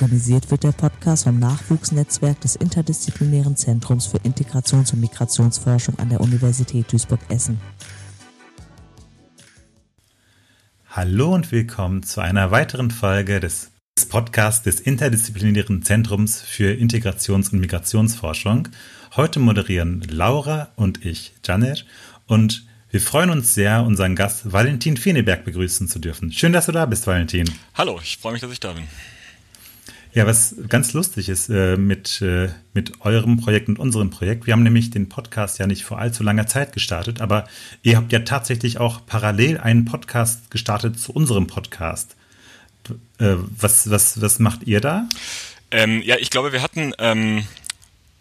Organisiert wird der Podcast vom Nachwuchsnetzwerk des Interdisziplinären Zentrums für Integrations- und Migrationsforschung an der Universität Duisburg-Essen. Hallo und willkommen zu einer weiteren Folge des Podcasts des Interdisziplinären Zentrums für Integrations- und Migrationsforschung. Heute moderieren Laura und ich, Janet, und wir freuen uns sehr, unseren Gast Valentin Feneberg begrüßen zu dürfen. Schön, dass du da bist, Valentin. Hallo, ich freue mich, dass ich da bin. Ja, was ganz lustig ist äh, mit, äh, mit eurem Projekt und unserem Projekt, wir haben nämlich den Podcast ja nicht vor allzu langer Zeit gestartet, aber ihr habt ja tatsächlich auch parallel einen Podcast gestartet zu unserem Podcast. Äh, was, was, was macht ihr da? Ähm, ja, ich glaube, wir hatten ähm,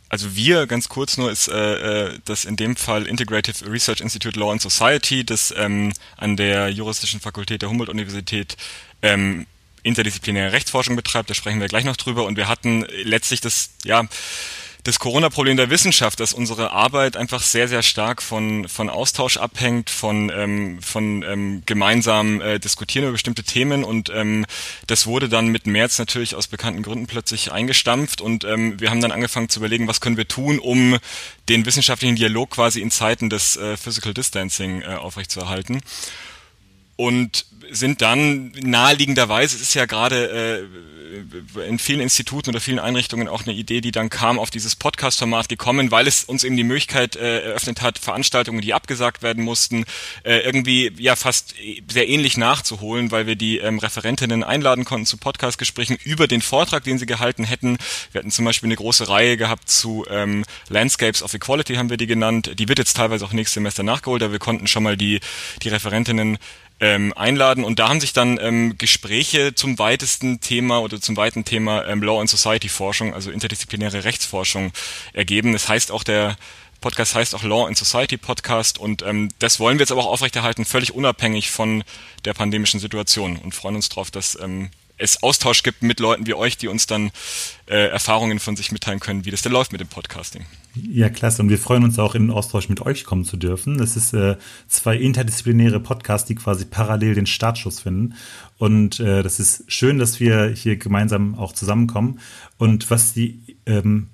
also wir, ganz kurz nur, ist äh, äh, das in dem Fall Integrative Research Institute Law and Society, das ähm, an der Juristischen Fakultät der Humboldt-Universität ähm, interdisziplinäre Rechtsforschung betreibt. Da sprechen wir gleich noch drüber. Und wir hatten letztlich das, ja, das Corona-Problem der Wissenschaft, dass unsere Arbeit einfach sehr, sehr stark von, von Austausch abhängt, von, ähm, von ähm, gemeinsam äh, diskutieren über bestimmte Themen und ähm, das wurde dann mit März natürlich aus bekannten Gründen plötzlich eingestampft und ähm, wir haben dann angefangen zu überlegen, was können wir tun, um den wissenschaftlichen Dialog quasi in Zeiten des äh, Physical Distancing äh, aufrechtzuerhalten. Und sind dann naheliegenderweise, es ist ja gerade äh, in vielen Instituten oder vielen Einrichtungen auch eine Idee, die dann kam, auf dieses Podcast-Format gekommen, weil es uns eben die Möglichkeit äh, eröffnet hat, Veranstaltungen, die abgesagt werden mussten, äh, irgendwie ja fast sehr ähnlich nachzuholen, weil wir die ähm, Referentinnen einladen konnten zu Podcast-Gesprächen über den Vortrag, den sie gehalten hätten. Wir hatten zum Beispiel eine große Reihe gehabt zu ähm, Landscapes of Equality, haben wir die genannt. Die wird jetzt teilweise auch nächstes Semester nachgeholt, aber wir konnten schon mal die, die Referentinnen ähm, einladen. Und da haben sich dann ähm, Gespräche zum weitesten Thema oder zum weiten Thema ähm, Law and Society Forschung, also interdisziplinäre Rechtsforschung ergeben. Das heißt auch der Podcast heißt auch Law and Society Podcast und ähm, das wollen wir jetzt aber auch aufrechterhalten, völlig unabhängig von der pandemischen Situation und freuen uns darauf, dass ähm, es Austausch gibt mit Leuten wie euch, die uns dann äh, Erfahrungen von sich mitteilen können, wie das denn läuft mit dem Podcasting. Ja, klasse. Und wir freuen uns auch in den Austausch mit euch kommen zu dürfen. Das ist äh, zwei interdisziplinäre Podcasts, die quasi parallel den Startschuss finden. Und äh, das ist schön, dass wir hier gemeinsam auch zusammenkommen. Und was die, ähm,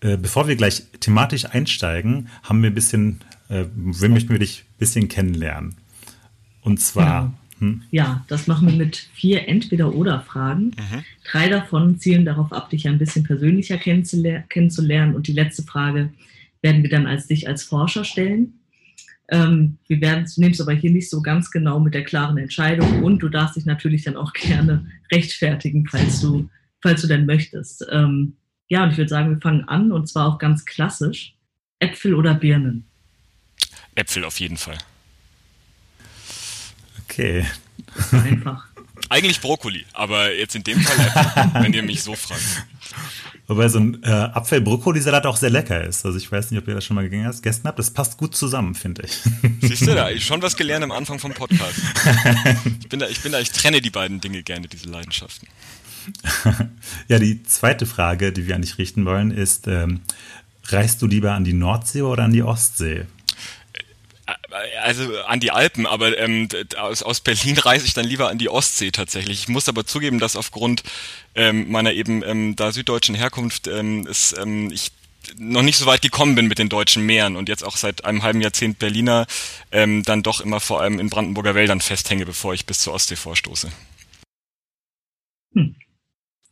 äh, bevor wir gleich thematisch einsteigen, haben wir ein bisschen, äh, wir möchten wir dich ein bisschen kennenlernen. Und zwar. Genau. Hm? Ja, das machen wir mit vier Entweder-Oder-Fragen. Mhm. Drei davon zielen darauf ab, dich ein bisschen persönlicher kennenzulernen. Und die letzte Frage werden wir dann als dich als Forscher stellen. Ähm, wir werden es aber hier nicht so ganz genau mit der klaren Entscheidung und du darfst dich natürlich dann auch gerne rechtfertigen, falls du, falls du denn möchtest. Ähm, ja, und ich würde sagen, wir fangen an und zwar auch ganz klassisch. Äpfel oder Birnen? Äpfel auf jeden Fall. Okay. Einfach. Eigentlich Brokkoli, aber jetzt in dem Fall, wenn ihr mich so fragt. Wobei so ein äh, Apfel-Brokkoli-Salat auch sehr lecker ist. Also ich weiß nicht, ob ihr das schon mal gegessen habt. Das passt gut zusammen, finde ich. Siehst du, da ich schon was gelernt am Anfang vom Podcast. Ich bin da, ich bin da, ich trenne die beiden Dinge gerne, diese Leidenschaften. ja, die zweite Frage, die wir an dich richten wollen, ist, ähm, reist du lieber an die Nordsee oder an die Ostsee? Also an die Alpen, aber ähm, aus, aus Berlin reise ich dann lieber an die Ostsee tatsächlich. Ich muss aber zugeben, dass aufgrund ähm, meiner eben ähm, da süddeutschen Herkunft ähm, ist, ähm, ich noch nicht so weit gekommen bin mit den deutschen Meeren und jetzt auch seit einem halben Jahrzehnt Berliner ähm, dann doch immer vor allem in Brandenburger Wäldern festhänge, bevor ich bis zur Ostsee vorstoße. Hm.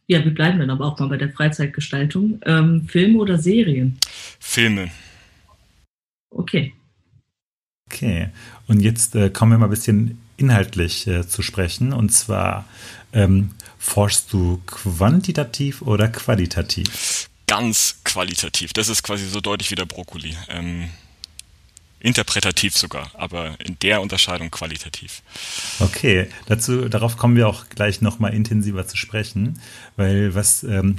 Ja, wir bleiben dann aber auch mal bei der Freizeitgestaltung. Ähm, Filme oder Serien? Filme. Okay. Okay, und jetzt äh, kommen wir mal ein bisschen inhaltlich äh, zu sprechen. Und zwar, ähm, forschst du quantitativ oder qualitativ? Ganz qualitativ. Das ist quasi so deutlich wie der Brokkoli. Ähm, interpretativ sogar, aber in der Unterscheidung qualitativ. Okay, dazu, darauf kommen wir auch gleich nochmal intensiver zu sprechen, weil was ähm,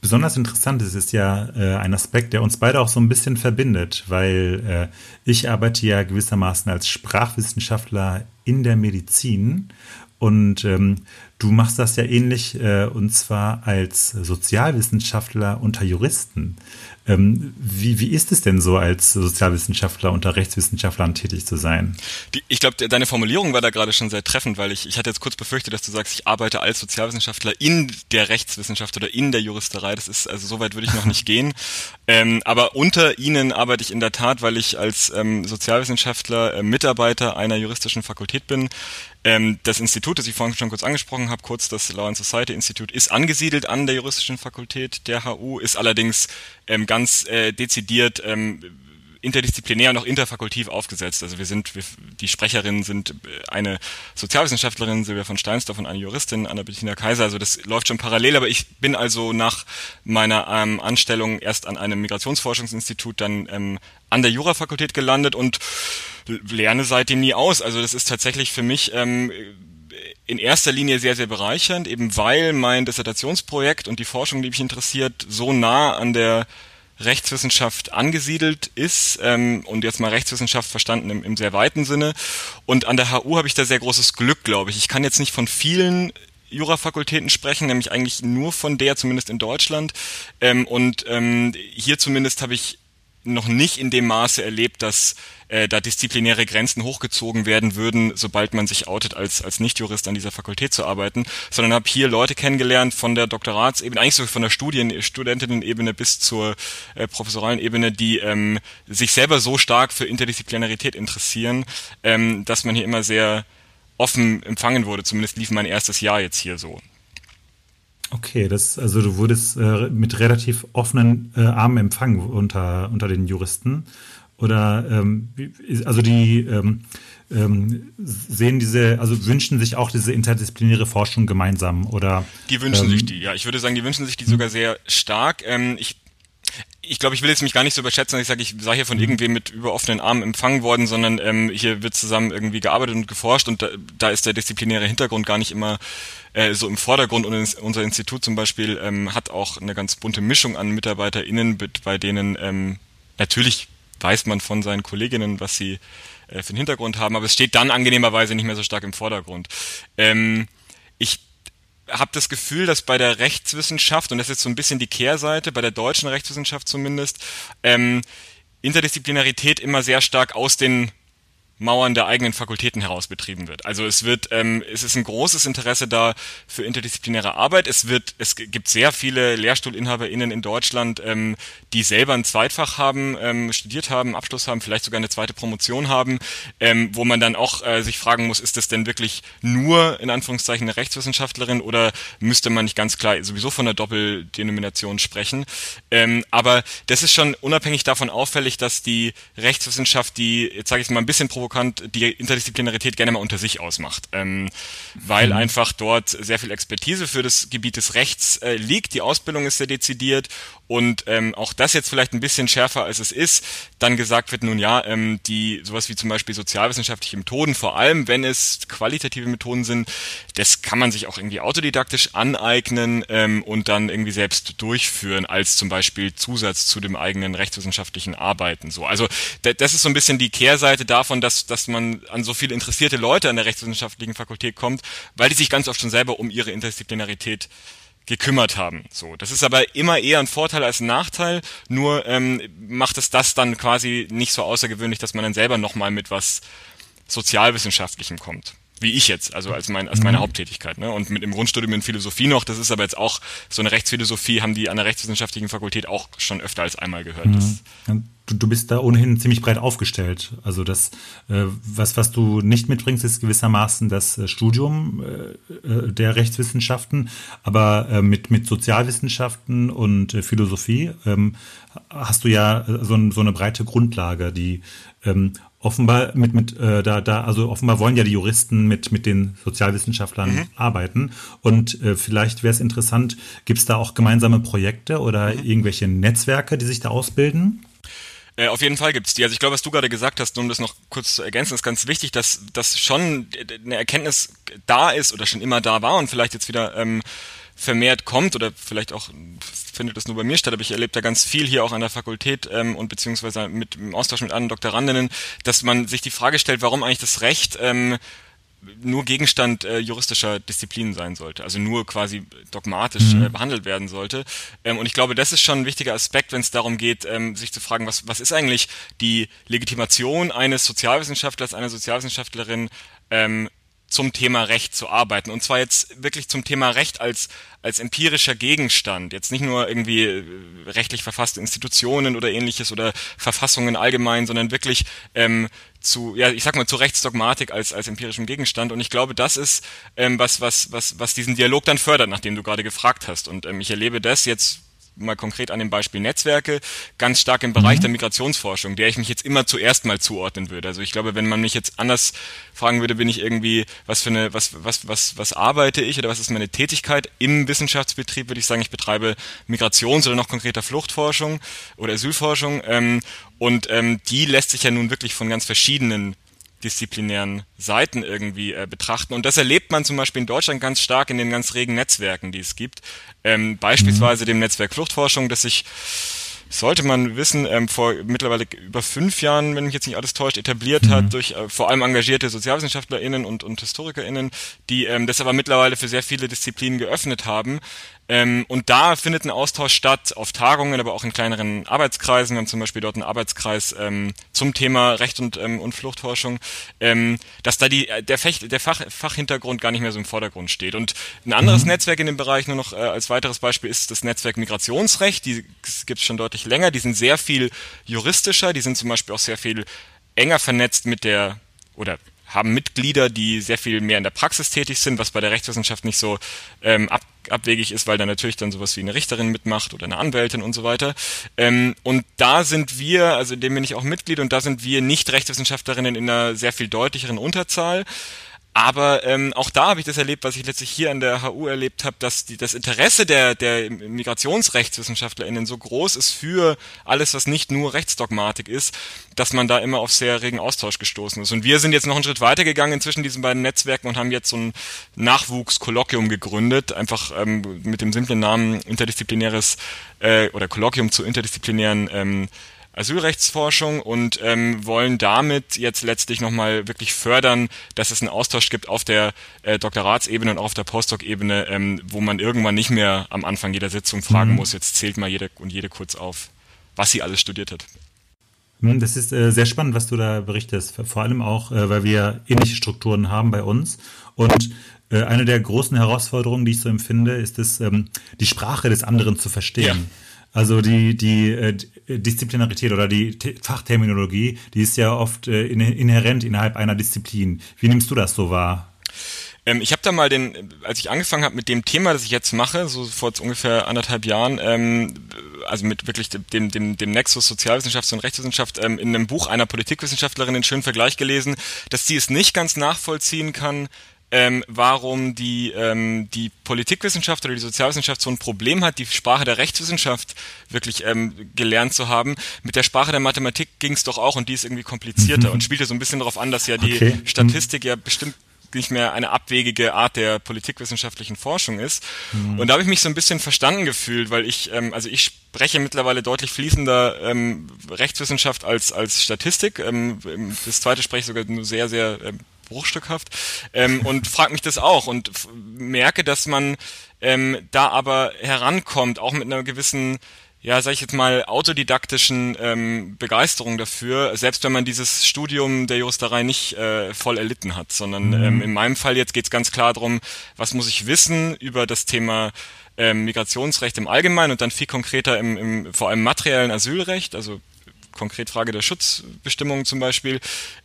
besonders interessant ist, ist ja äh, ein Aspekt, der uns beide auch so ein bisschen verbindet, weil äh, ich arbeite ja gewissermaßen als Sprachwissenschaftler in der Medizin und ähm, du machst das ja ähnlich äh, und zwar als Sozialwissenschaftler unter Juristen. Ähm, wie, wie ist es denn so, als Sozialwissenschaftler unter Rechtswissenschaftlern tätig zu sein? Die, ich glaube, deine Formulierung war da gerade schon sehr treffend, weil ich, ich hatte jetzt kurz befürchtet, dass du sagst, ich arbeite als Sozialwissenschaftler in der Rechtswissenschaft oder in der Juristerei. Das ist, also so weit würde ich noch nicht gehen. Ähm, aber unter ihnen arbeite ich in der Tat, weil ich als ähm, Sozialwissenschaftler äh, Mitarbeiter einer juristischen Fakultät bin. Ähm, das Institut, das ich vorhin schon kurz angesprochen habe, kurz das Law and Society Institute, ist angesiedelt an der juristischen Fakultät der HU, ist allerdings ähm, ganz äh, dezidiert ähm, interdisziplinär und auch interfakultiv aufgesetzt. Also wir sind, wir, die Sprecherinnen sind äh, eine Sozialwissenschaftlerin, Silvia von Steinsdorf und eine Juristin, Anna-Bettina Kaiser. Also das läuft schon parallel, aber ich bin also nach meiner ähm, Anstellung erst an einem Migrationsforschungsinstitut, dann ähm, an der Jurafakultät gelandet und lerne seitdem nie aus. Also das ist tatsächlich für mich ähm, in erster Linie sehr, sehr bereichernd, eben weil mein Dissertationsprojekt und die Forschung, die mich interessiert, so nah an der Rechtswissenschaft angesiedelt ist ähm, und jetzt mal Rechtswissenschaft verstanden im, im sehr weiten Sinne. Und an der HU habe ich da sehr großes Glück, glaube ich. Ich kann jetzt nicht von vielen Jurafakultäten sprechen, nämlich eigentlich nur von der, zumindest in Deutschland. Ähm, und ähm, hier zumindest habe ich noch nicht in dem Maße erlebt, dass äh, da disziplinäre Grenzen hochgezogen werden würden, sobald man sich outet, als, als Nichtjurist an dieser Fakultät zu arbeiten, sondern habe hier Leute kennengelernt von der Doktoratsebene, eigentlich sogar von der Studien, Studentinnenebene bis zur äh, professoralen Ebene, die ähm, sich selber so stark für Interdisziplinarität interessieren, ähm, dass man hier immer sehr offen empfangen wurde. Zumindest lief mein erstes Jahr jetzt hier so. Okay, das, also du wurdest äh, mit relativ offenen äh, Armen empfangen unter, unter den Juristen. Oder ähm, also die ähm, ähm, sehen diese, also wünschen sich auch diese interdisziplinäre Forschung gemeinsam oder Die wünschen ähm, sich die, ja. Ich würde sagen, die wünschen sich die sogar sehr stark. Ähm, ich ich glaube, ich will jetzt mich gar nicht so überschätzen, dass ich sage, ich sei hier von mhm. irgendwem mit über offenen Armen empfangen worden, sondern ähm, hier wird zusammen irgendwie gearbeitet und geforscht und da, da ist der disziplinäre Hintergrund gar nicht immer äh, so im Vordergrund. Und unser Institut zum Beispiel ähm, hat auch eine ganz bunte Mischung an MitarbeiterInnen, bei denen ähm, natürlich weiß man von seinen Kolleginnen, was sie äh, für einen Hintergrund haben, aber es steht dann angenehmerweise nicht mehr so stark im Vordergrund. Ähm, ich habe das Gefühl, dass bei der Rechtswissenschaft, und das ist jetzt so ein bisschen die Kehrseite, bei der deutschen Rechtswissenschaft zumindest, ähm, Interdisziplinarität immer sehr stark aus den Mauern der eigenen Fakultäten heraus betrieben wird. Also es wird, ähm, es ist ein großes Interesse da für interdisziplinäre Arbeit. Es wird, es gibt sehr viele LehrstuhlinhaberInnen in Deutschland, ähm, die selber ein Zweitfach haben, ähm, studiert haben, Abschluss haben, vielleicht sogar eine zweite Promotion haben, ähm, wo man dann auch äh, sich fragen muss, ist das denn wirklich nur in Anführungszeichen eine Rechtswissenschaftlerin oder müsste man nicht ganz klar sowieso von einer Doppeldenomination sprechen? Ähm, aber das ist schon unabhängig davon auffällig, dass die Rechtswissenschaft, die, jetzt sage ich mal ein bisschen provokant die Interdisziplinarität gerne mal unter sich ausmacht, ähm, weil mhm. einfach dort sehr viel Expertise für das Gebiet des Rechts äh, liegt. Die Ausbildung ist sehr dezidiert und ähm, auch das jetzt vielleicht ein bisschen schärfer als es ist, dann gesagt wird, nun ja, ähm, die sowas wie zum Beispiel sozialwissenschaftliche Methoden, vor allem wenn es qualitative Methoden sind, das kann man sich auch irgendwie autodidaktisch aneignen ähm, und dann irgendwie selbst durchführen, als zum Beispiel Zusatz zu dem eigenen rechtswissenschaftlichen Arbeiten. So, also das ist so ein bisschen die Kehrseite davon, dass dass man an so viele interessierte Leute an der rechtswissenschaftlichen Fakultät kommt, weil die sich ganz oft schon selber um ihre Interdisziplinarität gekümmert haben. So, das ist aber immer eher ein Vorteil als ein Nachteil. Nur ähm, macht es das dann quasi nicht so außergewöhnlich, dass man dann selber nochmal mit was sozialwissenschaftlichem kommt wie ich jetzt, also als, mein, als meine mhm. Haupttätigkeit. Ne? Und mit dem Grundstudium in Philosophie noch, das ist aber jetzt auch so eine Rechtsphilosophie, haben die an der rechtswissenschaftlichen Fakultät auch schon öfter als einmal gehört. Mhm. Du, du, bist da ohnehin ziemlich breit aufgestellt. Also das, äh, was, was du nicht mitbringst, ist gewissermaßen das äh, Studium äh, äh der Rechtswissenschaften, aber äh, mit, mit Sozialwissenschaften und äh, Philosophie ähm, hast du ja so, so eine breite Grundlage, die ähm, offenbar mit mit äh, da da also offenbar wollen ja die Juristen mit mit den Sozialwissenschaftlern mhm. arbeiten und äh, vielleicht wäre es interessant gibt es da auch gemeinsame Projekte oder mhm. irgendwelche Netzwerke die sich da ausbilden äh, auf jeden Fall gibt's die. Also ich glaube, was du gerade gesagt hast, um das noch kurz zu ergänzen, ist ganz wichtig, dass, dass schon eine Erkenntnis da ist oder schon immer da war und vielleicht jetzt wieder ähm, vermehrt kommt oder vielleicht auch findet das nur bei mir statt, aber ich erlebe da ganz viel hier auch an der Fakultät ähm, und beziehungsweise mit im Austausch mit anderen Doktorandinnen, dass man sich die Frage stellt, warum eigentlich das Recht ähm, nur Gegenstand äh, juristischer Disziplinen sein sollte, also nur quasi dogmatisch mhm. äh, behandelt werden sollte. Ähm, und ich glaube, das ist schon ein wichtiger Aspekt, wenn es darum geht, ähm, sich zu fragen, was, was ist eigentlich die Legitimation eines Sozialwissenschaftlers, einer Sozialwissenschaftlerin ähm, zum Thema Recht zu arbeiten. Und zwar jetzt wirklich zum Thema Recht als, als empirischer Gegenstand. Jetzt nicht nur irgendwie äh, rechtlich verfasste Institutionen oder ähnliches oder Verfassungen allgemein, sondern wirklich ähm, zu, ja, ich sag mal, zu Rechtsdogmatik als, als empirischem Gegenstand. Und ich glaube, das ist ähm, was, was, was, was diesen Dialog dann fördert, nachdem du gerade gefragt hast. Und ähm, ich erlebe das jetzt mal konkret an dem Beispiel Netzwerke, ganz stark im Bereich mhm. der Migrationsforschung, der ich mich jetzt immer zuerst mal zuordnen würde. Also ich glaube, wenn man mich jetzt anders fragen würde, bin ich irgendwie, was für eine, was, was, was, was arbeite ich oder was ist meine Tätigkeit im Wissenschaftsbetrieb, würde ich sagen, ich betreibe Migrations- oder noch konkreter Fluchtforschung oder Asylforschung. Ähm, und ähm, die lässt sich ja nun wirklich von ganz verschiedenen disziplinären Seiten irgendwie äh, betrachten. Und das erlebt man zum Beispiel in Deutschland ganz stark in den ganz regen Netzwerken, die es gibt. Ähm, beispielsweise mhm. dem Netzwerk Fluchtforschung, das sich sollte man wissen, ähm, vor mittlerweile über fünf Jahren, wenn mich jetzt nicht alles täuscht, etabliert mhm. hat durch äh, vor allem engagierte SozialwissenschaftlerInnen und, und HistorikerInnen, die ähm, das aber mittlerweile für sehr viele Disziplinen geöffnet haben. Ähm, und da findet ein Austausch statt auf Tagungen, aber auch in kleineren Arbeitskreisen. Wir haben zum Beispiel dort einen Arbeitskreis ähm, zum Thema Recht und, ähm, und Fluchtforschung, ähm, dass da die, der, Fech, der Fach, Fachhintergrund gar nicht mehr so im Vordergrund steht. Und ein anderes mhm. Netzwerk in dem Bereich, nur noch äh, als weiteres Beispiel, ist das Netzwerk Migrationsrecht. Die gibt es schon deutlich länger. Die sind sehr viel juristischer. Die sind zum Beispiel auch sehr viel enger vernetzt mit der oder haben Mitglieder, die sehr viel mehr in der Praxis tätig sind, was bei der Rechtswissenschaft nicht so ähm, ab, abwegig ist, weil da natürlich dann sowas wie eine Richterin mitmacht oder eine Anwältin und so weiter. Ähm, und da sind wir, also in dem bin ich auch Mitglied, und da sind wir nicht Rechtswissenschaftlerinnen in einer sehr viel deutlicheren Unterzahl. Aber ähm, auch da habe ich das erlebt, was ich letztlich hier an der HU erlebt habe, dass die, das Interesse der, der MigrationsrechtswissenschaftlerInnen so groß ist für alles, was nicht nur Rechtsdogmatik ist, dass man da immer auf sehr regen Austausch gestoßen ist. Und wir sind jetzt noch einen Schritt weitergegangen inzwischen diesen beiden Netzwerken und haben jetzt so ein Nachwuchskolloquium gegründet, einfach ähm, mit dem simplen Namen interdisziplinäres äh, oder Kolloquium zu interdisziplinären ähm, Asylrechtsforschung und ähm, wollen damit jetzt letztlich nochmal wirklich fördern, dass es einen Austausch gibt auf der äh, Doktoratsebene und auch auf der Postdoc-Ebene, ähm, wo man irgendwann nicht mehr am Anfang jeder Sitzung fragen mhm. muss, jetzt zählt mal jede und jede kurz auf, was sie alles studiert hat. Das ist äh, sehr spannend, was du da berichtest. Vor allem auch, äh, weil wir ähnliche Strukturen haben bei uns. Und äh, eine der großen Herausforderungen, die ich so empfinde, ist es, ähm, die Sprache des anderen zu verstehen. Ja. Also die, die äh, Disziplinarität oder die Fachterminologie, die ist ja oft äh, inhärent innerhalb einer Disziplin. Wie nimmst du das so wahr? Ähm, ich habe da mal den, als ich angefangen habe mit dem Thema, das ich jetzt mache, so vor ungefähr anderthalb Jahren, ähm, also mit wirklich dem, dem, dem Nexus Sozialwissenschaft und Rechtswissenschaft, ähm, in einem Buch einer Politikwissenschaftlerin einen schönen Vergleich gelesen, dass sie es nicht ganz nachvollziehen kann, ähm, warum die, ähm, die Politikwissenschaft oder die Sozialwissenschaft so ein Problem hat, die Sprache der Rechtswissenschaft wirklich ähm, gelernt zu haben. Mit der Sprache der Mathematik ging es doch auch und die ist irgendwie komplizierter mhm. und spielte so ein bisschen darauf an, dass ja die okay. Statistik ja bestimmt nicht mehr eine abwegige Art der politikwissenschaftlichen Forschung ist. Mhm. Und da habe ich mich so ein bisschen verstanden gefühlt, weil ich, ähm, also ich spreche mittlerweile deutlich fließender ähm, Rechtswissenschaft als als Statistik. Ähm, das zweite spreche ich sogar nur sehr, sehr ähm, bruchstückhaft ähm, und frage mich das auch und merke, dass man ähm, da aber herankommt, auch mit einer gewissen ja, sag ich jetzt mal, autodidaktischen ähm, Begeisterung dafür, selbst wenn man dieses Studium der Juristerei nicht äh, voll erlitten hat, sondern mhm. ähm, in meinem Fall jetzt geht's ganz klar darum, was muss ich wissen über das Thema ähm, Migrationsrecht im Allgemeinen und dann viel konkreter im, im vor allem materiellen Asylrecht, also konkret Frage der Schutzbestimmungen zum Beispiel,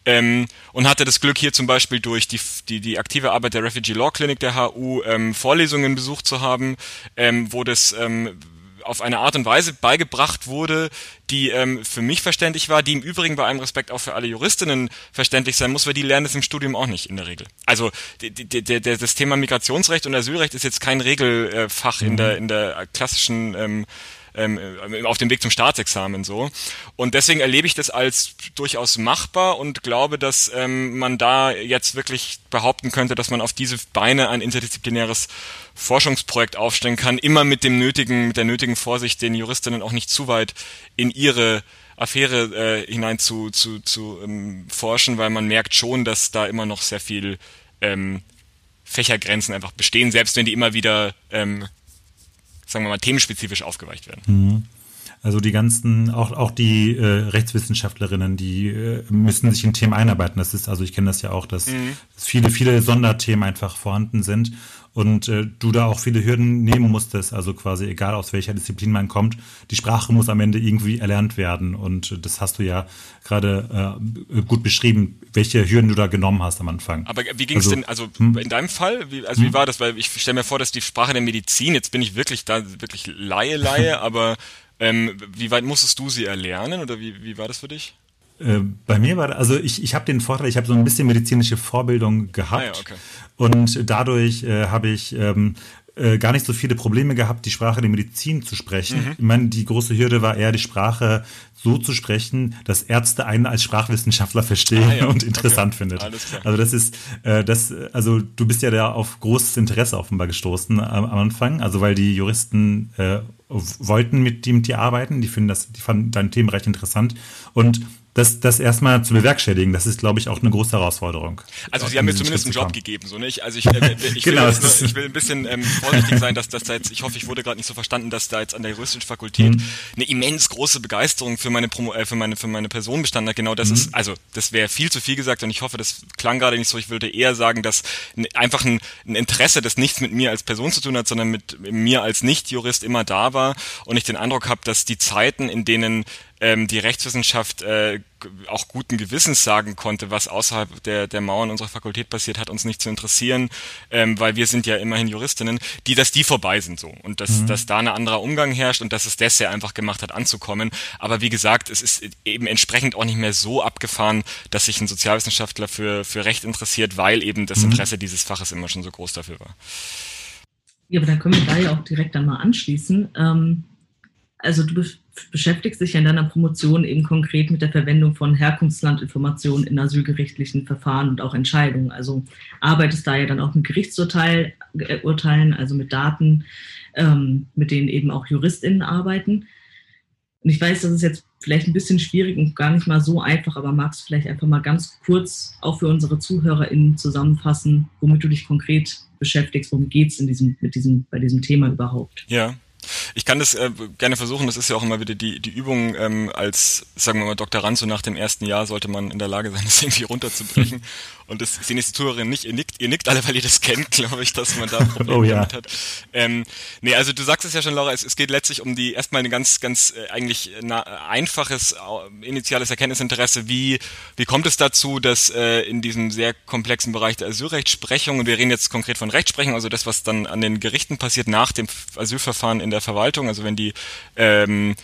ähm, und hatte das Glück hier zum Beispiel durch die, die, die aktive Arbeit der Refugee Law Clinic der HU ähm, Vorlesungen besucht zu haben, ähm, wo das ähm, auf eine Art und Weise beigebracht wurde, die ähm, für mich verständlich war, die im Übrigen bei allem Respekt auch für alle Juristinnen verständlich sein muss, weil die lernen es im Studium auch nicht in der Regel. Also die, die, die, das Thema Migrationsrecht und Asylrecht ist jetzt kein Regelfach in der in der klassischen ähm, ähm, auf dem Weg zum Staatsexamen so. Und deswegen erlebe ich das als durchaus machbar und glaube, dass ähm, man da jetzt wirklich behaupten könnte, dass man auf diese Beine ein interdisziplinäres Forschungsprojekt aufstellen kann, immer mit dem nötigen, mit der nötigen Vorsicht, den Juristinnen auch nicht zu weit in ihre Affäre äh, hinein zu, zu, zu ähm, forschen, weil man merkt schon, dass da immer noch sehr viel ähm, Fächergrenzen einfach bestehen, selbst wenn die immer wieder, ähm, sagen wir mal, themenspezifisch aufgeweicht werden. Mhm. Also die ganzen, auch, auch die äh, Rechtswissenschaftlerinnen, die äh, müssen sich in Themen einarbeiten. Das ist, also ich kenne das ja auch, dass, mhm. dass viele, viele Sonderthemen einfach vorhanden sind und äh, du da auch viele Hürden nehmen musstest, also quasi egal aus welcher Disziplin man kommt, die Sprache muss am Ende irgendwie erlernt werden und das hast du ja gerade äh, gut beschrieben, welche Hürden du da genommen hast am Anfang. Aber wie ging es also, denn, also hm? in deinem Fall, wie, also hm? wie war das, weil ich stelle mir vor, dass die Sprache der Medizin, jetzt bin ich wirklich da, wirklich Laie, Laie, aber ähm, wie weit musstest du sie erlernen oder wie, wie war das für dich? Äh, bei mir war, also ich, ich habe den Vorteil, ich habe so ein bisschen medizinische Vorbildung gehabt. Ah, ja, okay. Und dadurch äh, habe ich ähm, äh, gar nicht so viele Probleme gehabt, die Sprache der Medizin zu sprechen. Mhm. Ich meine, die große Hürde war eher, die Sprache so zu sprechen, dass Ärzte einen als Sprachwissenschaftler verstehen ah, ja. und interessant okay. findet. Also das ist, äh, das, also du bist ja da auf großes Interesse offenbar gestoßen am, am Anfang, also weil die Juristen äh, wollten mit, mit dir arbeiten, die finden das, die fanden dein Themenbereich interessant und das, das erstmal zu bewerkstelligen, das ist, glaube ich, auch eine große Herausforderung. Also Sie haben mir zumindest einen Job gegeben, so nicht? Also ich, äh, ich, genau, will, nur, ich will ein bisschen ähm, vorsichtig sein, dass das da jetzt, ich hoffe, ich wurde gerade nicht so verstanden, dass da jetzt an der juristischen Fakultät mhm. eine immens große Begeisterung für meine Promo, äh, für meine für meine Person bestanden hat. Genau das mhm. ist, also das wäre viel zu viel gesagt und ich hoffe, das klang gerade nicht so. Ich würde eher sagen, dass einfach ein, ein Interesse, das nichts mit mir als Person zu tun hat, sondern mit mir als Nicht-Jurist immer da war und ich den Eindruck habe, dass die Zeiten, in denen ähm, die Rechtswissenschaft äh, auch guten Gewissens sagen konnte, was außerhalb der, der Mauern unserer Fakultät passiert, hat uns nicht zu interessieren, ähm, weil wir sind ja immerhin Juristinnen, die, dass die vorbei sind so und dass, mhm. dass da ein anderer Umgang herrscht und dass es das sehr einfach gemacht hat, anzukommen. Aber wie gesagt, es ist eben entsprechend auch nicht mehr so abgefahren, dass sich ein Sozialwissenschaftler für, für Recht interessiert, weil eben das mhm. Interesse dieses Faches immer schon so groß dafür war. Ja, aber dann können wir da ja auch direkt dann mal anschließen. Ähm, also du beschäftigst dich in deiner Promotion eben konkret mit der Verwendung von Herkunftslandinformationen in asylgerichtlichen Verfahren und auch Entscheidungen. Also arbeitest da ja dann auch mit Gerichtsurteilen, äh, also mit Daten, ähm, mit denen eben auch JuristInnen arbeiten. Und ich weiß, das ist jetzt vielleicht ein bisschen schwierig und gar nicht mal so einfach, aber magst du vielleicht einfach mal ganz kurz auch für unsere ZuhörerInnen zusammenfassen, womit du dich konkret beschäftigst, worum geht es diesem, diesem, bei diesem Thema überhaupt? Ja, ich kann das äh, gerne versuchen, das ist ja auch immer wieder die, die Übung, ähm, als, sagen wir mal, Doktorand, so nach dem ersten Jahr sollte man in der Lage sein, das irgendwie runterzubrechen. Und das jetzt die Zuhörerinnen nicht, ihr nickt, ihr nickt alle, weil ihr das kennt, glaube ich, dass man da Probleme oh, ja. damit hat. Ähm, nee, also du sagst es ja schon, Laura, es, es geht letztlich um die, erstmal ein ganz, ganz äh, eigentlich na, einfaches äh, initiales Erkenntnisinteresse, wie, wie kommt es dazu, dass äh, in diesem sehr komplexen Bereich der Asylrechtsprechung, und wir reden jetzt konkret von Rechtsprechung, also das, was dann an den Gerichten passiert nach dem Asylverfahren in der Verwaltung, also wenn die ähm,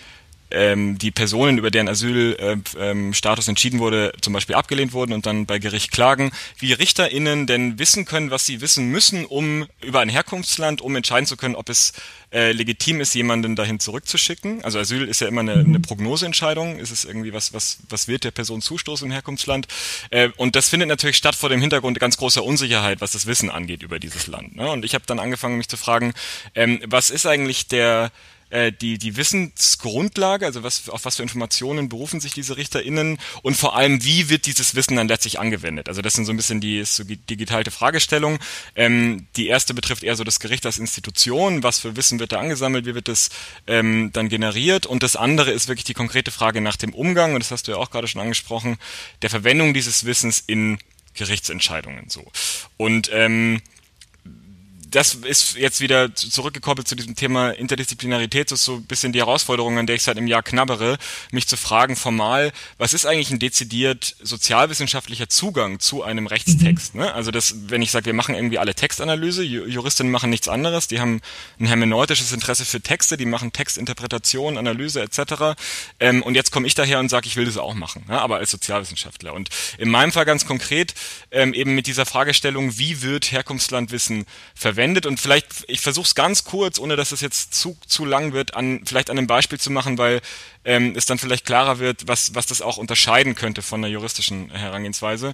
ähm, die Personen, über deren Asylstatus äh, ähm, entschieden wurde, zum Beispiel abgelehnt wurden und dann bei Gericht klagen, wie RichterInnen denn wissen können, was sie wissen müssen, um über ein Herkunftsland, um entscheiden zu können, ob es äh, legitim ist, jemanden dahin zurückzuschicken. Also Asyl ist ja immer eine, eine Prognoseentscheidung. Ist es irgendwie was, was, was wird der Person zustoßen im Herkunftsland? Äh, und das findet natürlich statt vor dem Hintergrund ganz großer Unsicherheit, was das Wissen angeht über dieses Land. Ne? Und ich habe dann angefangen, mich zu fragen, ähm, was ist eigentlich der äh, die, die Wissensgrundlage, also was, auf was für Informationen berufen sich diese RichterInnen und vor allem, wie wird dieses Wissen dann letztlich angewendet? Also das sind so ein bisschen die, so die geteilte Fragestellung. Ähm, die erste betrifft eher so das Gericht als Institution, was für Wissen wird da angesammelt, wie wird das ähm, dann generiert und das andere ist wirklich die konkrete Frage nach dem Umgang, und das hast du ja auch gerade schon angesprochen, der Verwendung dieses Wissens in Gerichtsentscheidungen so. Und ähm, das ist jetzt wieder zurückgekoppelt zu diesem Thema Interdisziplinarität, das ist so ein bisschen die Herausforderung, an der ich seit einem Jahr knabbere, mich zu fragen formal, was ist eigentlich ein dezidiert sozialwissenschaftlicher Zugang zu einem Rechtstext? Ne? Also das, wenn ich sage, wir machen irgendwie alle Textanalyse, Juristinnen machen nichts anderes, die haben ein hermeneutisches Interesse für Texte, die machen Textinterpretation, Analyse etc. Ähm, und jetzt komme ich daher und sage, ich will das auch machen, ja, aber als Sozialwissenschaftler. Und in meinem Fall ganz konkret ähm, eben mit dieser Fragestellung, wie wird Herkunftslandwissen verwendet? Verwendet. Und vielleicht, ich versuche es ganz kurz, ohne dass es jetzt zu, zu lang wird, an vielleicht an einem Beispiel zu machen, weil ähm, es dann vielleicht klarer wird, was, was das auch unterscheiden könnte von der juristischen Herangehensweise.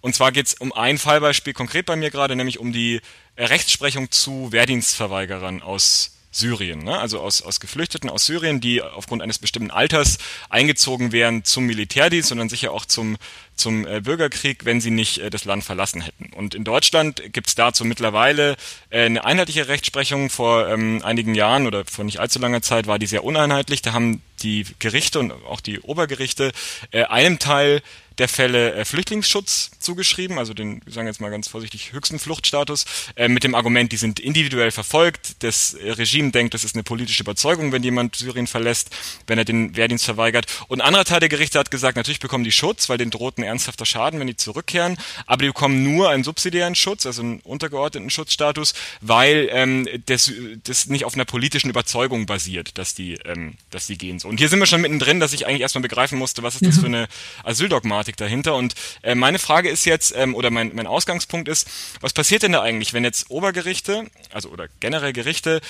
Und zwar geht es um ein Fallbeispiel konkret bei mir gerade, nämlich um die Rechtsprechung zu Wehrdienstverweigerern aus Syrien, ne? also aus, aus Geflüchteten aus Syrien, die aufgrund eines bestimmten Alters eingezogen wären zum Militärdienst und dann sicher auch zum, zum äh, Bürgerkrieg, wenn sie nicht äh, das Land verlassen hätten. Und in Deutschland gibt es dazu mittlerweile äh, eine einheitliche Rechtsprechung. Vor ähm, einigen Jahren oder vor nicht allzu langer Zeit war die sehr uneinheitlich. Da haben die Gerichte und auch die Obergerichte äh, einem Teil der Fälle äh, Flüchtlingsschutz zugeschrieben, also den, wir sagen jetzt mal ganz vorsichtig, höchsten Fluchtstatus, äh, mit dem Argument, die sind individuell verfolgt. Das Regime denkt, das ist eine politische Überzeugung, wenn jemand Syrien verlässt, wenn er den Wehrdienst verweigert. Und ein anderer Teil der Gerichte hat gesagt, natürlich bekommen die Schutz, weil den droht ein ernsthafter Schaden, wenn die zurückkehren, aber die bekommen nur einen subsidiären Schutz, also einen untergeordneten Schutzstatus, weil ähm, das, das nicht auf einer politischen Überzeugung basiert, dass die, ähm, dass die gehen. So. Und hier sind wir schon mittendrin, dass ich eigentlich erstmal begreifen musste, was ist das für eine Asyldogmatik dahinter. Und äh, meine Frage ist jetzt, ähm, oder mein, mein Ausgangspunkt ist, was passiert denn da eigentlich, wenn jetzt Obergerichte, also oder generell Gerichte,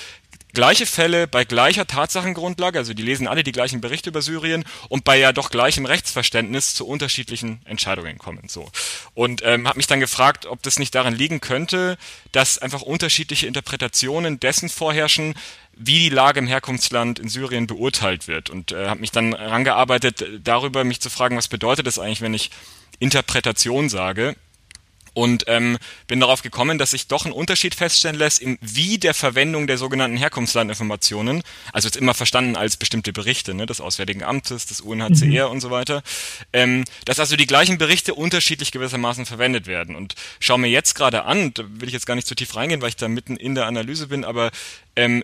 gleiche Fälle bei gleicher Tatsachengrundlage, also die lesen alle die gleichen Berichte über Syrien und bei ja doch gleichem Rechtsverständnis zu unterschiedlichen Entscheidungen kommen. So und ähm, habe mich dann gefragt, ob das nicht daran liegen könnte, dass einfach unterschiedliche Interpretationen dessen vorherrschen, wie die Lage im Herkunftsland in Syrien beurteilt wird und äh, habe mich dann rangearbeitet darüber, mich zu fragen, was bedeutet das eigentlich, wenn ich Interpretation sage und ähm, bin darauf gekommen, dass sich doch ein Unterschied feststellen lässt im Wie der Verwendung der sogenannten Herkunftslandinformationen, also jetzt immer verstanden als bestimmte Berichte ne, des Auswärtigen Amtes, des UNHCR mhm. und so weiter, ähm, dass also die gleichen Berichte unterschiedlich gewissermaßen verwendet werden. Und schau mir jetzt gerade an, da will ich jetzt gar nicht zu tief reingehen, weil ich da mitten in der Analyse bin, aber ähm,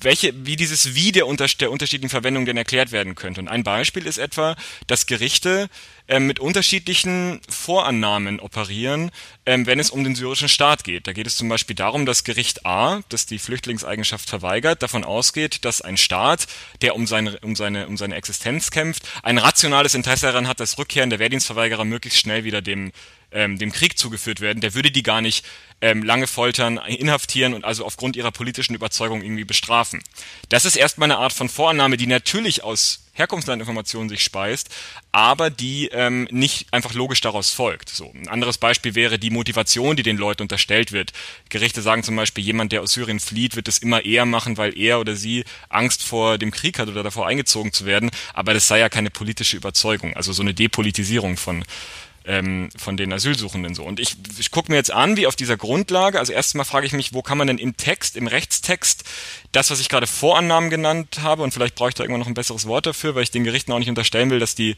welche, wie dieses Wie der, unter, der unterschiedlichen Verwendung denn erklärt werden könnte. Und ein Beispiel ist etwa, dass Gerichte ähm, mit unterschiedlichen Vorannahmen operieren, ähm, wenn es um den syrischen Staat geht. Da geht es zum Beispiel darum, dass Gericht A, das die Flüchtlingseigenschaft verweigert, davon ausgeht, dass ein Staat, der um seine, um seine, um seine Existenz kämpft, ein rationales Interesse daran hat, dass Rückkehren der Wehrdienstverweigerer möglichst schnell wieder dem ähm, dem Krieg zugeführt werden, der würde die gar nicht ähm, lange foltern, inhaftieren und also aufgrund ihrer politischen Überzeugung irgendwie bestrafen. Das ist erstmal eine Art von Vorannahme, die natürlich aus Herkunftslandinformationen sich speist, aber die ähm, nicht einfach logisch daraus folgt. So ein anderes Beispiel wäre die Motivation, die den Leuten unterstellt wird. Gerichte sagen zum Beispiel, jemand, der aus Syrien flieht, wird es immer eher machen, weil er oder sie Angst vor dem Krieg hat oder davor eingezogen zu werden. Aber das sei ja keine politische Überzeugung, also so eine Depolitisierung von ähm, von den Asylsuchenden so. Und ich, ich gucke mir jetzt an, wie auf dieser Grundlage, also erstmal frage ich mich, wo kann man denn im Text, im Rechtstext, das, was ich gerade Vorannahmen genannt habe, und vielleicht brauche ich da irgendwann noch ein besseres Wort dafür, weil ich den Gerichten auch nicht unterstellen will, dass die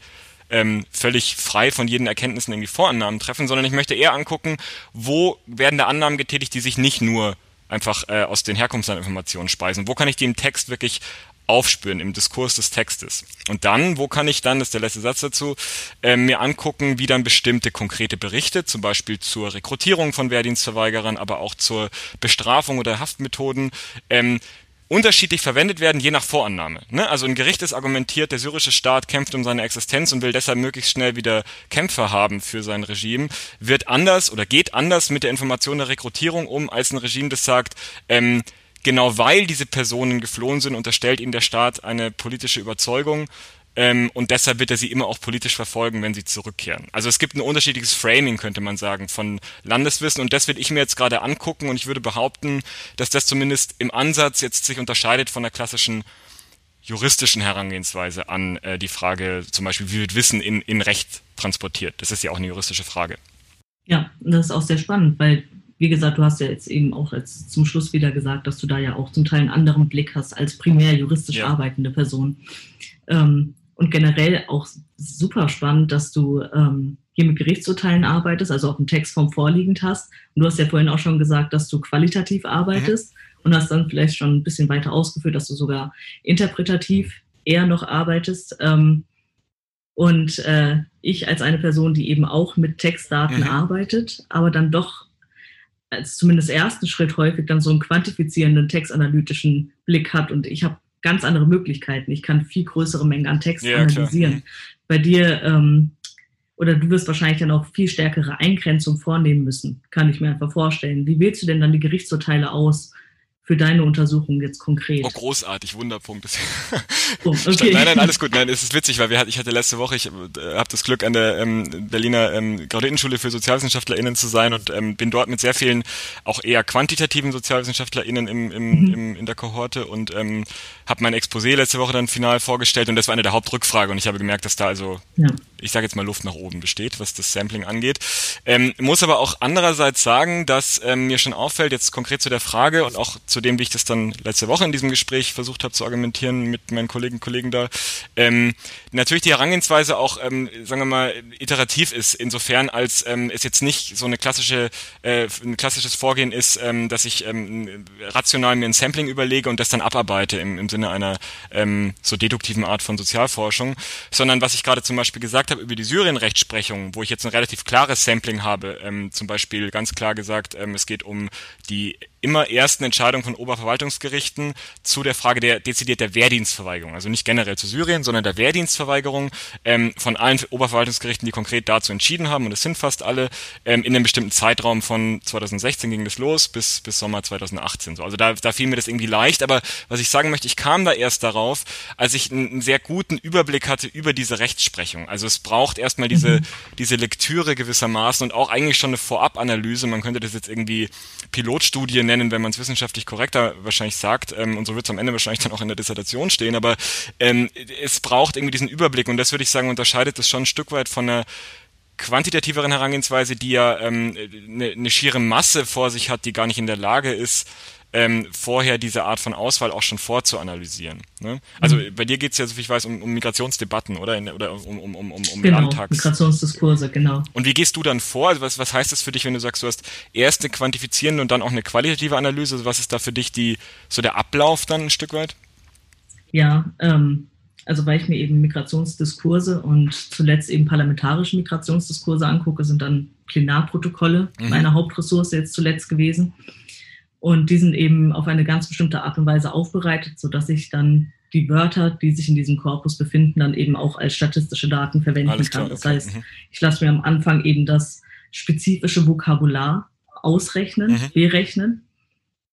ähm, völlig frei von jeden Erkenntnissen irgendwie Vorannahmen treffen, sondern ich möchte eher angucken, wo werden da Annahmen getätigt, die sich nicht nur einfach äh, aus den Herkunftsinformationen speisen. Wo kann ich die im Text wirklich aufspüren im Diskurs des Textes. Und dann, wo kann ich dann, das ist der letzte Satz dazu, äh, mir angucken, wie dann bestimmte konkrete Berichte, zum Beispiel zur Rekrutierung von Wehrdienstverweigerern, aber auch zur Bestrafung oder Haftmethoden, ähm, unterschiedlich verwendet werden, je nach Vorannahme. Ne? Also ein Gericht ist argumentiert, der syrische Staat kämpft um seine Existenz und will deshalb möglichst schnell wieder Kämpfer haben für sein Regime, wird anders oder geht anders mit der Information der Rekrutierung um, als ein Regime, das sagt, ähm, genau weil diese Personen geflohen sind, unterstellt ihnen der Staat eine politische Überzeugung ähm, und deshalb wird er sie immer auch politisch verfolgen, wenn sie zurückkehren. Also es gibt ein unterschiedliches Framing, könnte man sagen, von Landeswissen und das will ich mir jetzt gerade angucken und ich würde behaupten, dass das zumindest im Ansatz jetzt sich unterscheidet von der klassischen juristischen Herangehensweise an äh, die Frage zum Beispiel, wie wird Wissen in, in Recht transportiert. Das ist ja auch eine juristische Frage. Ja, das ist auch sehr spannend, weil wie gesagt, du hast ja jetzt eben auch jetzt zum Schluss wieder gesagt, dass du da ja auch zum Teil einen anderen Blick hast als primär juristisch ja. arbeitende Person. Ähm, und generell auch super spannend, dass du ähm, hier mit Gerichtsurteilen arbeitest, also auch einen Textform vorliegend hast. Und du hast ja vorhin auch schon gesagt, dass du qualitativ arbeitest mhm. und hast dann vielleicht schon ein bisschen weiter ausgeführt, dass du sogar interpretativ eher noch arbeitest. Ähm, und äh, ich als eine Person, die eben auch mit Textdaten mhm. arbeitet, aber dann doch als zumindest ersten Schritt häufig dann so einen quantifizierenden textanalytischen Blick hat und ich habe ganz andere Möglichkeiten. Ich kann viel größere Mengen an Text ja, analysieren. Mhm. Bei dir ähm, oder du wirst wahrscheinlich dann auch viel stärkere Eingrenzung vornehmen müssen, kann ich mir einfach vorstellen. Wie wählst du denn dann die Gerichtsurteile aus? Für deine Untersuchung jetzt konkret? Oh, großartig, Wunderpunkt. Oh, okay. nein, nein, alles gut. Nein, es ist witzig, weil wir, ich hatte letzte Woche, ich äh, habe das Glück, an der ähm, Berliner ähm, Graduiertenschule für SozialwissenschaftlerInnen zu sein und ähm, bin dort mit sehr vielen auch eher quantitativen SozialwissenschaftlerInnen im, im, mhm. im, in der Kohorte und ähm, habe mein Exposé letzte Woche dann final vorgestellt und das war eine der Hauptrückfragen und ich habe gemerkt, dass da also, ja. ich sage jetzt mal, Luft nach oben besteht, was das Sampling angeht. Ähm, muss aber auch andererseits sagen, dass ähm, mir schon auffällt, jetzt konkret zu der Frage und auch zu dem, wie ich das dann letzte Woche in diesem Gespräch versucht habe zu argumentieren mit meinen Kolleginnen und Kollegen da, ähm, natürlich die Herangehensweise auch, ähm, sagen wir mal, iterativ ist, insofern als ähm, es jetzt nicht so eine klassische, äh, ein klassisches Vorgehen ist, ähm, dass ich ähm, rational mir ein Sampling überlege und das dann abarbeite im, im Sinne einer ähm, so deduktiven Art von Sozialforschung, sondern was ich gerade zum Beispiel gesagt habe über die Syrien-Rechtsprechung, wo ich jetzt ein relativ klares Sampling habe, ähm, zum Beispiel ganz klar gesagt, ähm, es geht um die immer ersten Entscheidung von Oberverwaltungsgerichten zu der Frage der dezidiert der Wehrdienstverweigerung. Also nicht generell zu Syrien, sondern der Wehrdienstverweigerung ähm, von allen Oberverwaltungsgerichten, die konkret dazu entschieden haben, und es sind fast alle, ähm, in einem bestimmten Zeitraum von 2016 ging das los bis, bis Sommer 2018. So, also da, da fiel mir das irgendwie leicht, aber was ich sagen möchte, ich kam da erst darauf, als ich einen, sehr guten Überblick hatte über diese Rechtsprechung. Also es braucht erstmal diese, mhm. diese Lektüre gewissermaßen und auch eigentlich schon eine Vorabanalyse. Man könnte das jetzt irgendwie Pilotstudien nennen, wenn man es wissenschaftlich korrekter wahrscheinlich sagt. Ähm, und so wird es am Ende wahrscheinlich dann auch in der Dissertation stehen. Aber ähm, es braucht irgendwie diesen Überblick. Und das würde ich sagen, unterscheidet es schon ein Stück weit von einer quantitativeren Herangehensweise, die ja ähm, eine, eine schiere Masse vor sich hat, die gar nicht in der Lage ist, ähm, vorher diese Art von Auswahl auch schon vorzuanalysieren. Ne? Also mhm. bei dir geht es ja, so wie ich weiß, um, um Migrationsdebatten, oder? In, oder um, um, um, um, um genau, Landtags. Migrationsdiskurse, genau. Und wie gehst du dann vor? Also was, was heißt das für dich, wenn du sagst, du hast erst eine quantifizierende und dann auch eine qualitative Analyse? Also was ist da für dich die, so der Ablauf dann ein Stück weit? Ja, ähm, also weil ich mir eben Migrationsdiskurse und zuletzt eben parlamentarische Migrationsdiskurse angucke, sind dann Plenarprotokolle mhm. meine Hauptressource jetzt zuletzt gewesen. Und die sind eben auf eine ganz bestimmte Art und Weise aufbereitet, sodass ich dann die Wörter, die sich in diesem Korpus befinden, dann eben auch als statistische Daten verwenden Alles kann. Klar, das heißt, mhm. ich lasse mir am Anfang eben das spezifische Vokabular ausrechnen, mhm. berechnen.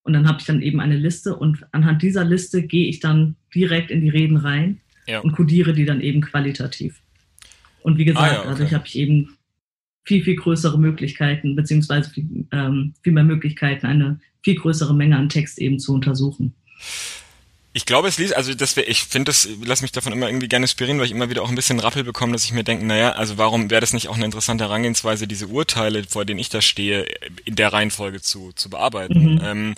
Und dann habe ich dann eben eine Liste und anhand dieser Liste gehe ich dann direkt in die Reden rein ja. und kodiere die dann eben qualitativ. Und wie gesagt, ah, ja, okay. dadurch habe ich eben viel, viel größere Möglichkeiten, beziehungsweise viel, ähm, viel mehr Möglichkeiten, eine viel größere Menge an Text eben zu untersuchen. Ich glaube, es liest, also das wäre, ich finde das, lass mich davon immer irgendwie gerne inspirieren, weil ich immer wieder auch ein bisschen Rappel bekomme, dass ich mir denke, naja, also warum wäre das nicht auch eine interessante Herangehensweise, diese Urteile, vor denen ich da stehe, in der Reihenfolge zu, zu bearbeiten. Mhm. Ähm,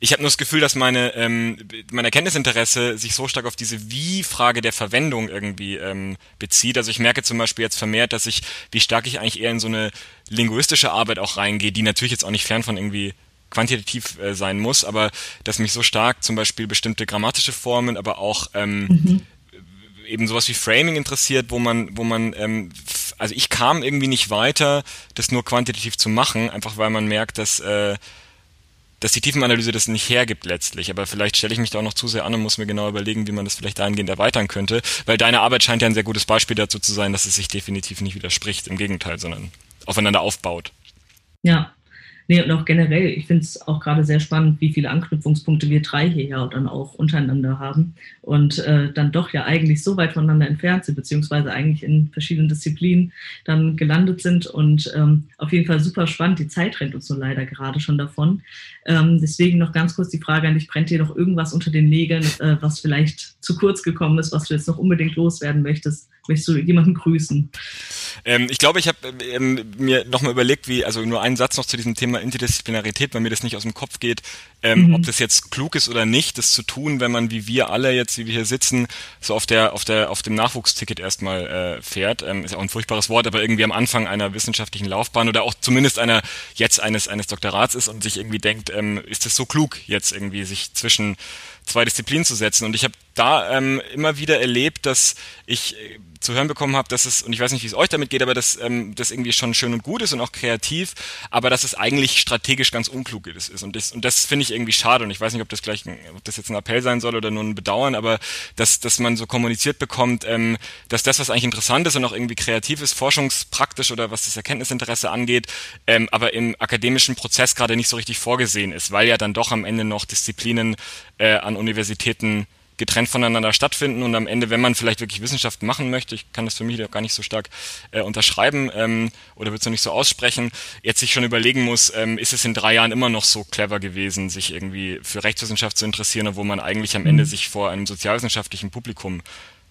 ich habe nur das Gefühl, dass meine ähm, mein Erkenntnisinteresse sich so stark auf diese Wie-Frage der Verwendung irgendwie ähm, bezieht. Also ich merke zum Beispiel jetzt vermehrt, dass ich, wie stark ich eigentlich eher in so eine linguistische Arbeit auch reingehe, die natürlich jetzt auch nicht fern von irgendwie quantitativ äh, sein muss, aber dass mich so stark zum Beispiel bestimmte grammatische Formen, aber auch ähm, mhm. eben sowas wie Framing interessiert, wo man, wo man, ähm, also ich kam irgendwie nicht weiter, das nur quantitativ zu machen, einfach weil man merkt, dass äh, dass die Tiefenanalyse das nicht hergibt letztlich. Aber vielleicht stelle ich mich da auch noch zu sehr an und muss mir genau überlegen, wie man das vielleicht dahingehend erweitern könnte. Weil deine Arbeit scheint ja ein sehr gutes Beispiel dazu zu sein, dass es sich definitiv nicht widerspricht. Im Gegenteil, sondern aufeinander aufbaut. Ja, Nee, und auch generell, ich finde es auch gerade sehr spannend, wie viele Anknüpfungspunkte wir drei hier ja dann auch untereinander haben und äh, dann doch ja eigentlich so weit voneinander entfernt sind, beziehungsweise eigentlich in verschiedenen Disziplinen dann gelandet sind und ähm, auf jeden Fall super spannend. Die Zeit rennt uns so leider gerade schon davon. Ähm, deswegen noch ganz kurz die Frage an dich, brennt dir noch irgendwas unter den Nägeln, äh, was vielleicht zu kurz gekommen ist, was du jetzt noch unbedingt loswerden möchtest? Möchtest du jemanden grüßen? Ähm, ich glaube, ich habe ähm, mir nochmal überlegt, wie, also nur einen Satz noch zu diesem Thema Interdisziplinarität, weil mir das nicht aus dem Kopf geht, ähm, mhm. ob das jetzt klug ist oder nicht, das zu tun, wenn man wie wir alle jetzt, wie wir hier sitzen, so auf der, auf der, auf dem Nachwuchsticket erstmal äh, fährt. Ähm, ist ja auch ein furchtbares Wort, aber irgendwie am Anfang einer wissenschaftlichen Laufbahn oder auch zumindest einer jetzt eines eines Doktorats ist und sich irgendwie denkt, ähm, ist das so klug jetzt irgendwie sich zwischen zwei Disziplinen zu setzen. Und ich habe da ähm, immer wieder erlebt, dass ich äh, zu hören bekommen habe, dass es, und ich weiß nicht, wie es euch damit geht, aber dass ähm, das irgendwie schon schön und gut ist und auch kreativ, aber dass es eigentlich strategisch ganz unklug ist. Und das, und das finde ich irgendwie schade. Und ich weiß nicht, ob das gleich, ob das jetzt ein Appell sein soll oder nur ein Bedauern, aber dass, dass man so kommuniziert bekommt, ähm, dass das, was eigentlich interessant ist und auch irgendwie kreativ ist, forschungspraktisch oder was das Erkenntnisinteresse angeht, ähm, aber im akademischen Prozess gerade nicht so richtig vorgesehen ist, weil ja dann doch am Ende noch Disziplinen äh, an Universitäten getrennt voneinander stattfinden und am Ende, wenn man vielleicht wirklich Wissenschaft machen möchte, ich kann das für mich auch gar nicht so stark äh, unterschreiben ähm, oder würde es noch nicht so aussprechen, jetzt sich schon überlegen muss, ähm, ist es in drei Jahren immer noch so clever gewesen, sich irgendwie für Rechtswissenschaft zu interessieren, obwohl man eigentlich am Ende mhm. sich vor einem sozialwissenschaftlichen Publikum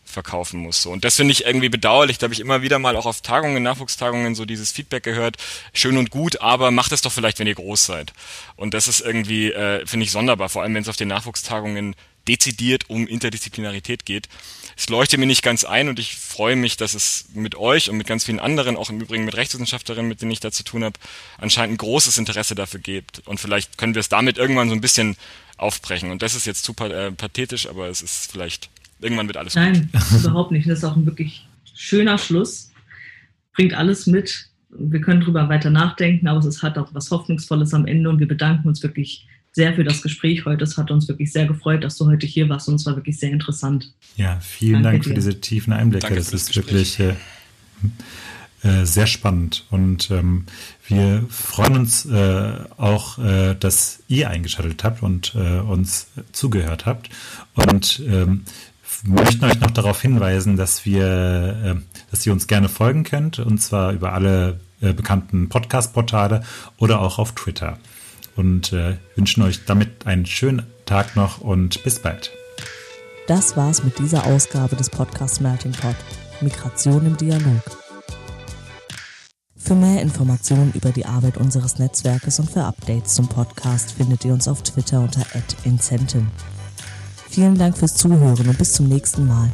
verkaufen muss. So. Und das finde ich irgendwie bedauerlich. Da habe ich immer wieder mal auch auf Tagungen, Nachwuchstagungen so dieses Feedback gehört. Schön und gut, aber macht es doch vielleicht, wenn ihr groß seid. Und das ist irgendwie, äh, finde ich, sonderbar, vor allem wenn es auf den Nachwuchstagungen dezidiert um Interdisziplinarität geht. Es leuchtet mir nicht ganz ein und ich freue mich, dass es mit euch und mit ganz vielen anderen, auch im Übrigen mit Rechtswissenschaftlerinnen, mit denen ich da zu tun habe, anscheinend ein großes Interesse dafür gibt. Und vielleicht können wir es damit irgendwann so ein bisschen aufbrechen. Und das ist jetzt super äh, pathetisch, aber es ist vielleicht, irgendwann wird alles Nein, gut. Überhaupt nicht. Das ist auch ein wirklich schöner Schluss. Bringt alles mit. Wir können darüber weiter nachdenken, aber es hat auch was Hoffnungsvolles am Ende und wir bedanken uns wirklich sehr für das Gespräch heute. Es hat uns wirklich sehr gefreut, dass du heute hier warst und es war wirklich sehr interessant. Ja, vielen Danke Dank dir. für diese tiefen Einblicke. Danke das ist wirklich äh, äh, sehr spannend und ähm, wir freuen uns äh, auch, äh, dass ihr eingeschaltet habt und äh, uns zugehört habt und ähm, möchten euch noch darauf hinweisen, dass wir, äh, dass ihr uns gerne folgen könnt und zwar über alle bekannten Podcast-Portale oder auch auf Twitter und äh, wünschen euch damit einen schönen Tag noch und bis bald. Das war's mit dieser Ausgabe des Podcasts Melting Pot. Migration im Dialog. Für mehr Informationen über die Arbeit unseres Netzwerkes und für Updates zum Podcast findet ihr uns auf Twitter unter @incentin. Vielen Dank fürs Zuhören und bis zum nächsten Mal.